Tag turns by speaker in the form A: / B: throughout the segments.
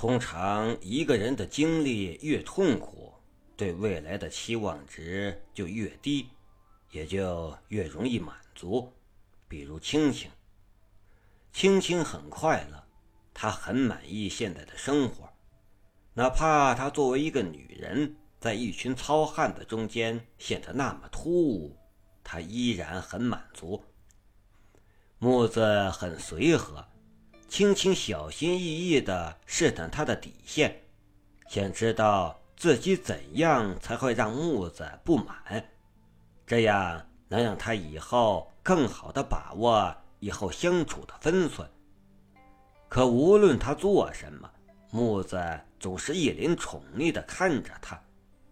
A: 通常，一个人的经历越痛苦，对未来的期望值就越低，也就越容易满足。比如青青，青青很快乐，她很满意现在的生活，哪怕她作为一个女人，在一群糙汉子中间显得那么突兀，她依然很满足。木子很随和。青青小心翼翼地试探他的底线，想知道自己怎样才会让木子不满，这样能让他以后更好地把握以后相处的分寸。可无论他做什么，木子总是一脸宠溺地看着他，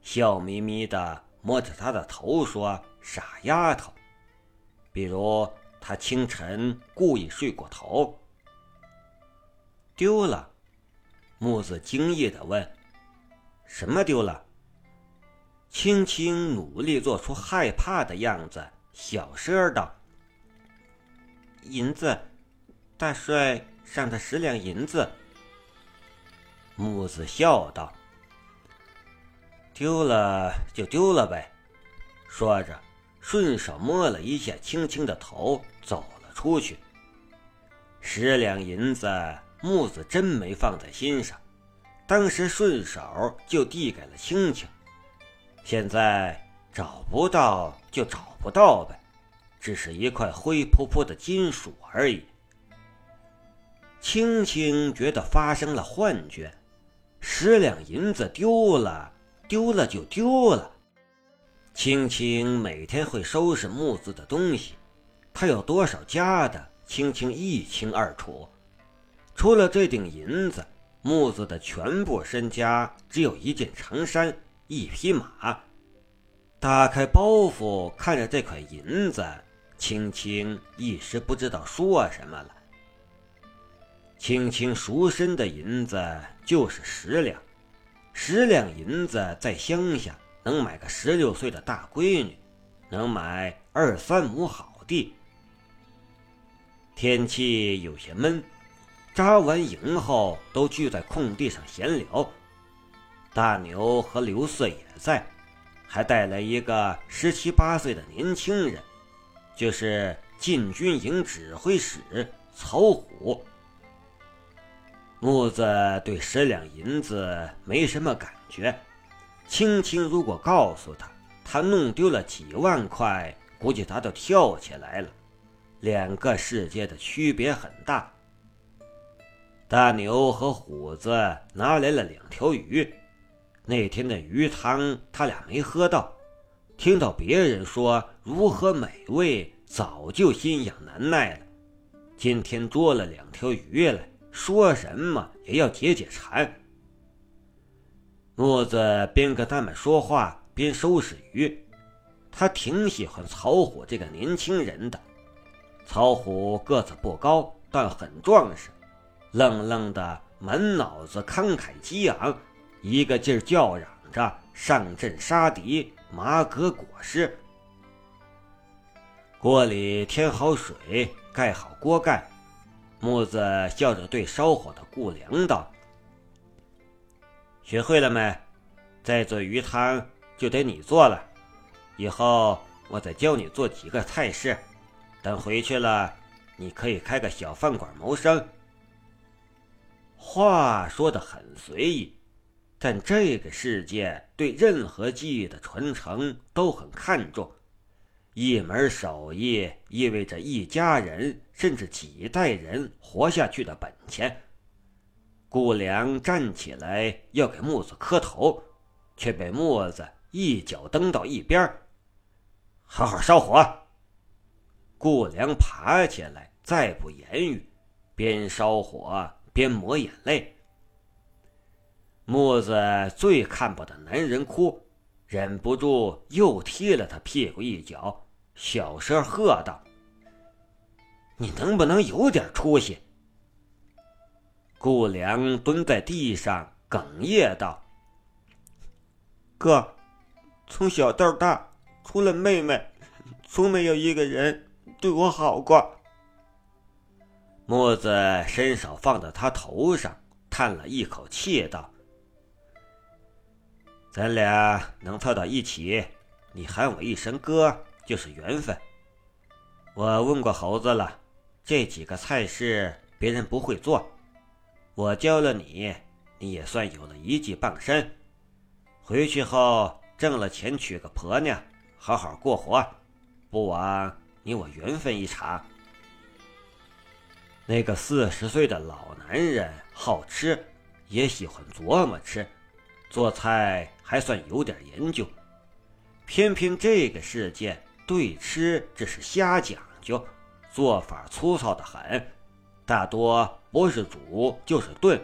A: 笑眯眯地摸着他的头说：“傻丫头。”比如他清晨故意睡过头。丢了，木子惊异的问：“什么丢了？”青青努力做出害怕的样子，小声道：“
B: 银子，大帅赏的十两银子。”
A: 木子笑道：“丢了就丢了呗。”说着，顺手摸了一下青青的头，走了出去。十两银子。木子真没放在心上，当时顺手就递给了青青。现在找不到就找不到呗，只是一块灰扑扑的金属而已。青青觉得发生了幻觉，十两银子丢了，丢了就丢了。青青每天会收拾木子的东西，他有多少家的，青青一清二楚。除了这顶银子，木子的全部身家只有一件长衫、一匹马。打开包袱，看着这块银子，青青一时不知道说什么了。青青赎身的银子就是十两，十两银子在乡下能买个十六岁的大闺女，能买二三亩好地。天气有些闷。扎完营后，都聚在空地上闲聊。大牛和刘四也在，还带来一个十七八岁的年轻人，就是禁军营指挥使曹虎。木子对十两银子没什么感觉，青青如果告诉他他弄丢了几万块，估计他都跳起来了。两个世界的区别很大。大牛和虎子拿来了两条鱼，那天的鱼汤他俩没喝到，听到别人说如何美味，早就心痒难耐了。今天捉了两条鱼来，说什么也要解解馋。木子边跟他们说话边收拾鱼，他挺喜欢曹虎这个年轻人的。曹虎个子不高，但很壮实。愣愣的，满脑子慷慨激昂，一个劲儿叫嚷着上阵杀敌，马革裹尸。锅里添好水，盖好锅盖，木子笑着对烧火的顾良道：“学会了没？再做鱼汤就得你做了。以后我再教你做几个菜式，等回去了，你可以开个小饭馆谋生。”话说的很随意，但这个世界对任何技艺的传承都很看重。一门手艺意味着一家人甚至几代人活下去的本钱。顾良站起来要给木子磕头，却被木子一脚蹬到一边好好烧火。顾良爬起来，再不言语，边烧火。边抹眼泪，木子最看不得男人哭，忍不住又踢了他屁股一脚，小声喝道：“你能不能有点出息？”顾良蹲在地上哽咽道：“
B: 哥，从小到大，除了妹妹，从没有一个人对我好过。”
A: 木子伸手放到他头上，叹了一口气道：“咱俩能凑到一起，你喊我一声哥就是缘分。我问过猴子了，这几个菜式别人不会做，我教了你，你也算有了一技傍身。回去后挣了钱娶个婆娘，好好过活，不枉你我缘分一场。”那个四十岁的老男人好吃，也喜欢琢磨吃，做菜还算有点研究。偏偏这个世界对吃只是瞎讲究，做法粗糙的很，大多不是煮就是炖。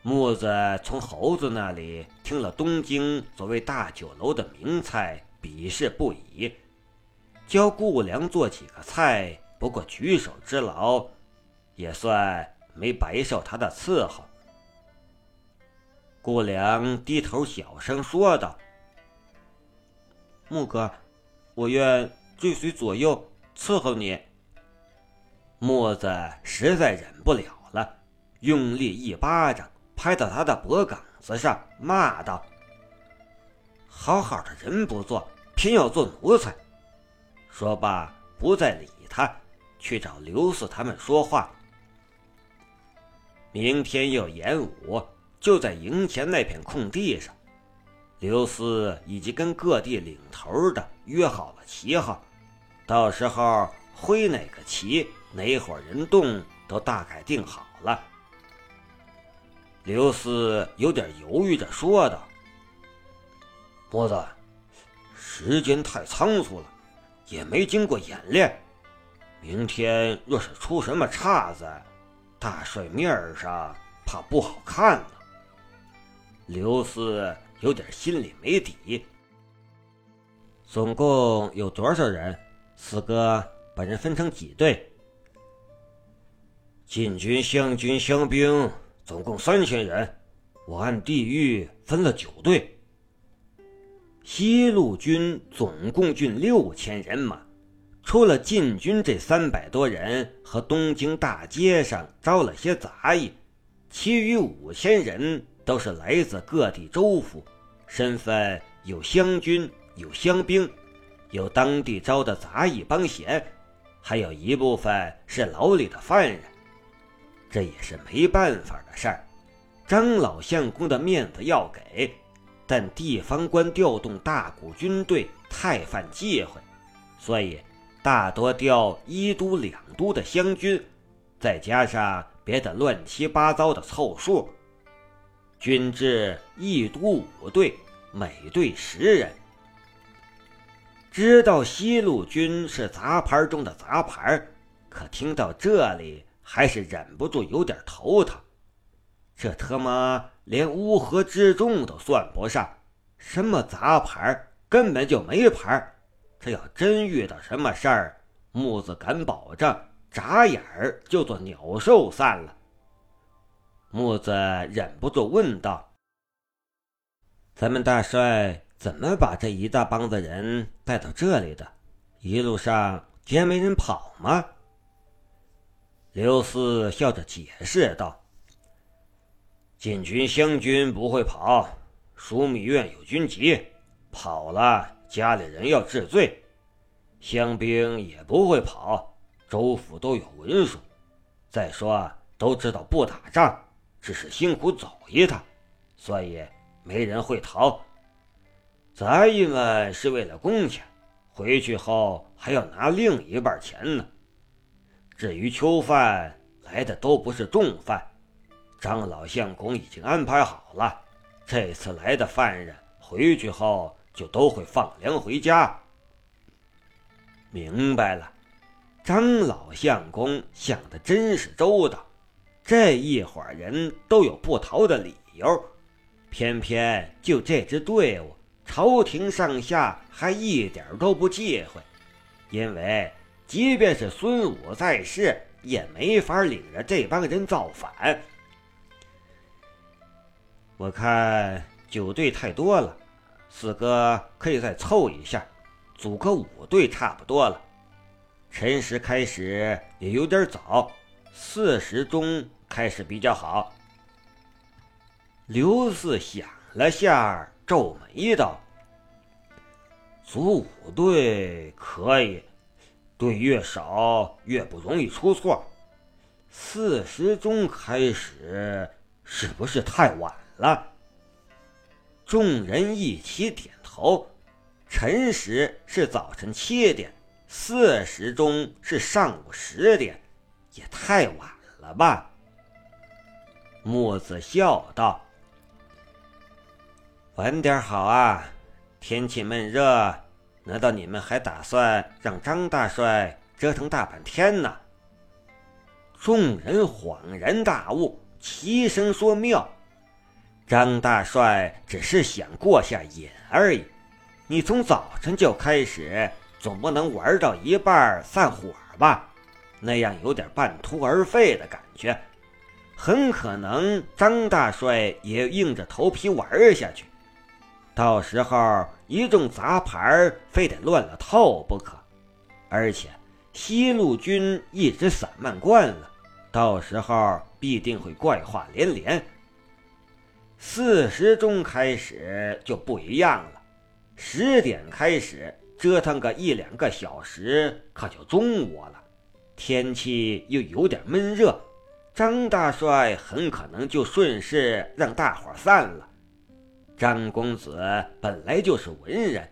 A: 木子从猴子那里听了东京所谓大酒楼的名菜，鄙视不已。教顾良做几个菜，不过举手之劳。也算没白受他的伺候。顾良低头小声说道：“
B: 木哥，我愿追随左右伺候你。”
A: 木子实在忍不了了，用力一巴掌拍到他的脖梗子上，骂道：“好好的人不做，偏要做奴才！”说罢，不再理他，去找刘四他们说话。明天要演武，就在营前那片空地上。刘四已经跟各地领头的约好了旗号，到时候挥哪个旗，哪伙人动，都大概定好了。刘四有点犹豫着说道：“
B: 波子，时间太仓促了，也没经过演练。明天若是出什么岔子……”大帅面上怕不好看呢。
A: 刘四有点心里没底。总共有多少人？四哥把人分成几队？
B: 晋军、湘军、湘兵总共三千人，我按地域分了九队。
A: 西路军总共近六千人马。除了禁军这三百多人和东京大街上招了些杂役，其余五千人都是来自各地州府，身份有湘军、有湘兵，有当地招的杂役帮闲，还有一部分是牢里的犯人。这也是没办法的事儿，张老相公的面子要给，但地方官调动大股军队太犯忌讳，所以。大多调一都两都的湘军，再加上别的乱七八糟的凑数，军制一都五队，每队十人。知道西路军是杂牌中的杂牌，可听到这里还是忍不住有点头疼。这他妈连乌合之众都算不上，什么杂牌，根本就没牌。这要真遇到什么事儿，木子敢保证，眨眼儿就做鸟兽散了。木子忍不住问道：“咱们大帅怎么把这一大帮子人带到这里的？一路上竟然没人跑吗？”
B: 刘四笑着解释道：“禁军、湘军不会跑，枢密院有军籍，跑了。”家里人要治罪，乡兵也不会跑，州府都有文书。再说都知道不打仗，只是辛苦走一趟，所以没人会逃。杂役们是为了工钱，回去后还要拿另一半钱呢。至于囚犯来的都不是重犯，张老相公已经安排好了，这次来的犯人回去后。就都会放粮回家。
A: 明白了，张老相公想的真是周到。这一伙人都有不逃的理由，偏偏就这支队伍，朝廷上下还一点都不忌讳，因为即便是孙武在世，也没法领着这帮人造反。我看九队太多了。四哥可以再凑一下，组个五队差不多了。辰时开始也有点早，四时钟开始比较好。刘四想了下，皱眉道：“组五队可以，队越少越不容易出错。四时钟开始是不是太晚了？”众人一起点头。辰时是早晨七点，四时钟是上午十点，也太晚了吧？木子笑道。晚点好啊！天气闷热，难道你们还打算让张大帅折腾大半天呢？众人恍然大悟，齐声说：“妙！张大帅只是想过下瘾而已。你从早晨就开始，总不能玩到一半散伙吧？那样有点半途而废的感觉。很可能张大帅也硬着头皮玩下去。”到时候一众杂牌非得乱了套不可，而且西路军一直散漫惯了，到时候必定会怪话连连。四时钟开始就不一样了，十点开始折腾个一两个小时，可就中午了，天气又有点闷热，张大帅很可能就顺势让大伙散了。张公子本来就是文人，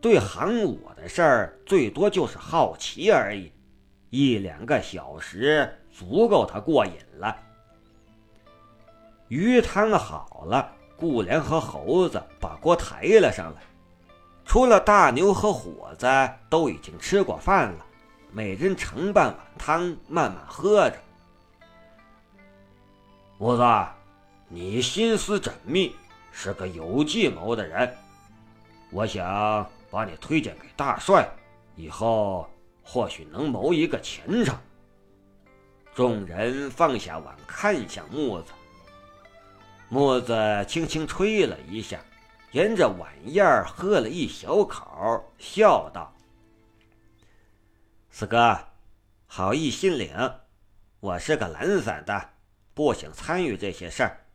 A: 对行武的事儿最多就是好奇而已，一两个小时足够他过瘾了。鱼汤好了，顾良和猴子把锅抬了上来，除了大牛和虎子都已经吃过饭了，每人盛半碗汤，慢慢喝着。
B: 虎子，你心思缜密。是个有计谋的人，我想把你推荐给大帅，以后或许能谋一个前程。
A: 众人放下碗，看向木子。木子轻轻吹了一下，沿着碗沿儿喝了一小口，笑道：“四哥，好意心领。我是个懒散的，不想参与这些事儿。”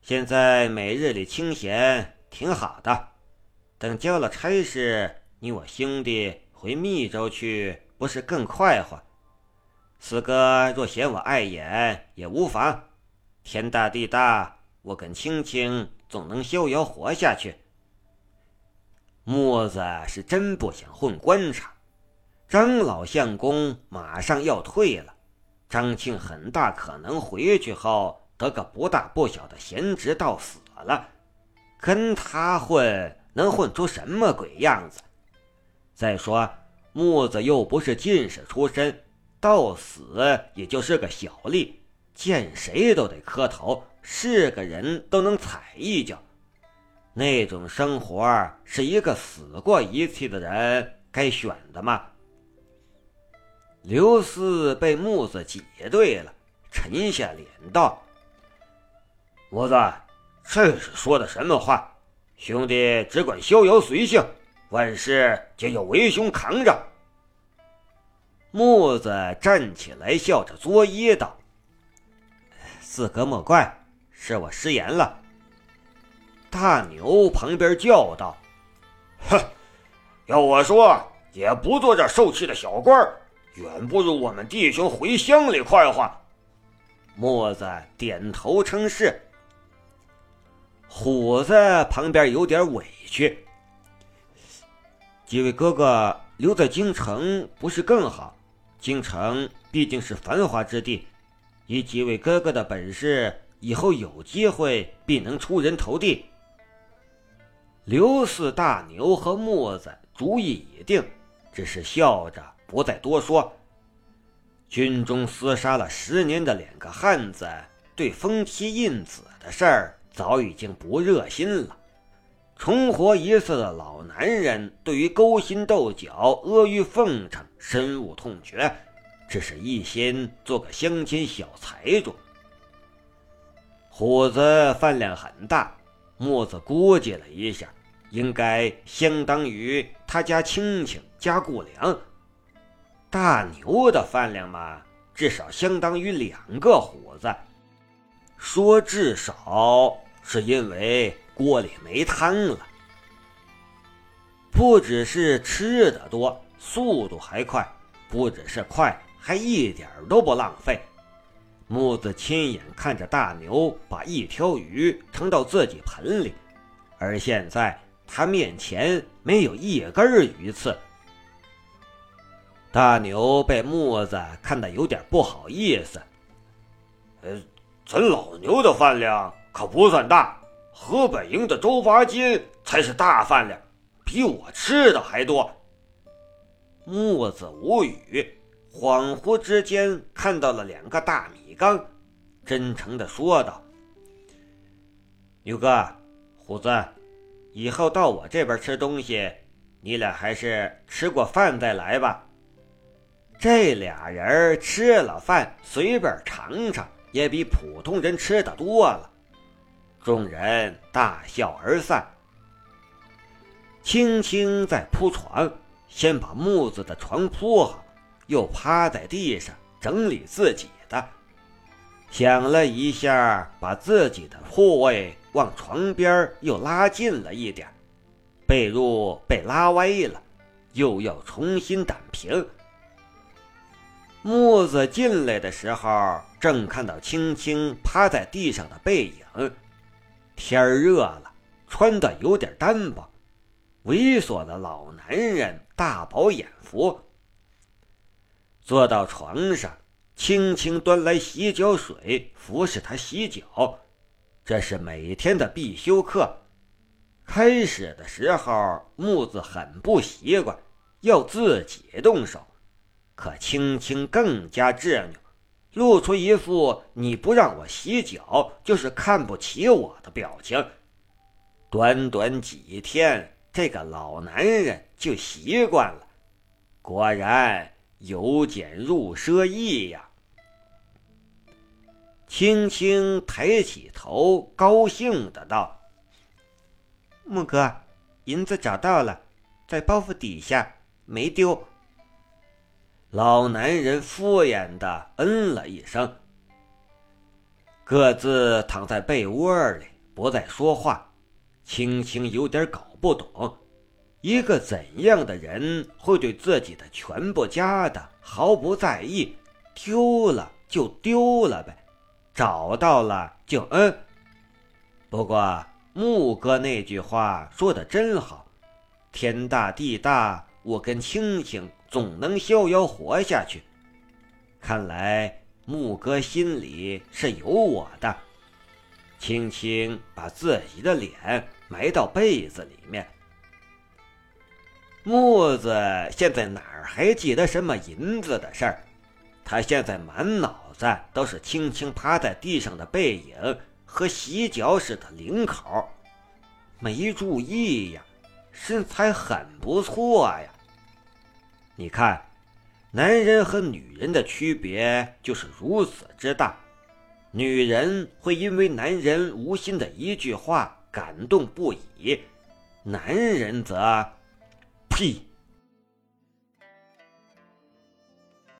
A: 现在每日里清闲挺好的，等交了差事，你我兄弟回密州去，不是更快活？四哥若嫌我碍眼，也无妨。天大地大，我跟青青总能逍遥活下去。木子是真不想混官场，张老相公马上要退了，张庆很大可能回去后。得个不大不小的闲职到死了，跟他混能混出什么鬼样子？再说木子又不是进士出身，到死也就是个小吏，见谁都得磕头，是个人都能踩一脚。那种生活是一个死过一次的人该选的吗？刘四被木子挤兑了，沉下脸道。
B: 母子，这是说的什么话？兄弟只管逍遥随性，万事皆由为兄扛着。
A: 木子站起来，笑着作揖道：“四哥莫怪，是我失言了。”
B: 大牛旁边叫道：“哼，要我说，也不做这受气的小官远不如我们弟兄回乡里快活。”
A: 墨子点头称是。虎子旁边有点委屈，几位哥哥留在京城不是更好？京城毕竟是繁华之地，以几位哥哥的本事，以后有机会必能出人头地。刘四、大牛和木子主意已定，只是笑着不再多说。军中厮杀了十年的两个汉子，对封妻印子的事儿。早已经不热心了，重活一次的老男人对于勾心斗角、阿谀奉承深恶痛绝，只是一心做个乡间小财主。虎子饭量很大，木子估计了一下，应该相当于他家亲戚加顾良。大牛的饭量嘛，至少相当于两个虎子，说至少。
B: 是因为锅里没汤了。不只是吃的多，速度还快，不只是快，还一点都不浪费。木子亲眼看着大牛把一条鱼盛到自己盆里，而现在他面前没有一根鱼刺。大牛被木子看得有点不好意思。
C: 呃，咱老牛的饭量可不算大，河北营的周八斤才是大饭量。比我吃的还多。
B: 木子无语，恍惚之间看到了两个大米缸，真诚地说道：“牛哥，虎子，以后到我这边吃东西，你俩还是吃过饭再来吧。”这俩人吃了饭，随便尝尝，也比普通人吃的多了。众人大笑而散。青青在铺床，先把木子的床铺好，又趴在地上整理自己的。想了一下，把自己的铺位往床边又拉近了一点，被褥被拉歪了，又要重新掸平。木子进来的时候，正看到青青趴在地上的背影。天热了，穿的有点单薄。猥琐的老男人大饱眼福，坐到床上，轻轻端来洗脚水，服侍他洗脚。这是每天的必修课。开始的时候，木子很不习惯，要自己动手。可青青更加执拗，露出一副“你不让我洗脚，就是看不起我的”表情。短短几天。这个老男人就习惯了，果然由俭入奢易呀。青青抬起头，高兴的道：“木哥，银子找到了，在包袱底下，没丢。”老男人敷衍的嗯了一声，各自躺在被窝里，不再说话。青青有点搞。不懂，一个怎样的人会对自己的全部家的毫不在意？丢了就丢了呗，找到了就嗯。不过木哥那句话说的真好，天大地大，我跟青青总能逍遥活下去。看来木哥心里是有我的。青青把自己的脸。埋到被子里面。木子现在哪儿还记得什么银子的事儿？他现在满脑子都是轻轻趴在地上的背影和洗脚时的领口。没注意呀，身材很不错呀。你看，男人和女人的区别就是如此之大。女人会因为男人无心的一句话。感动不已，男人则，prix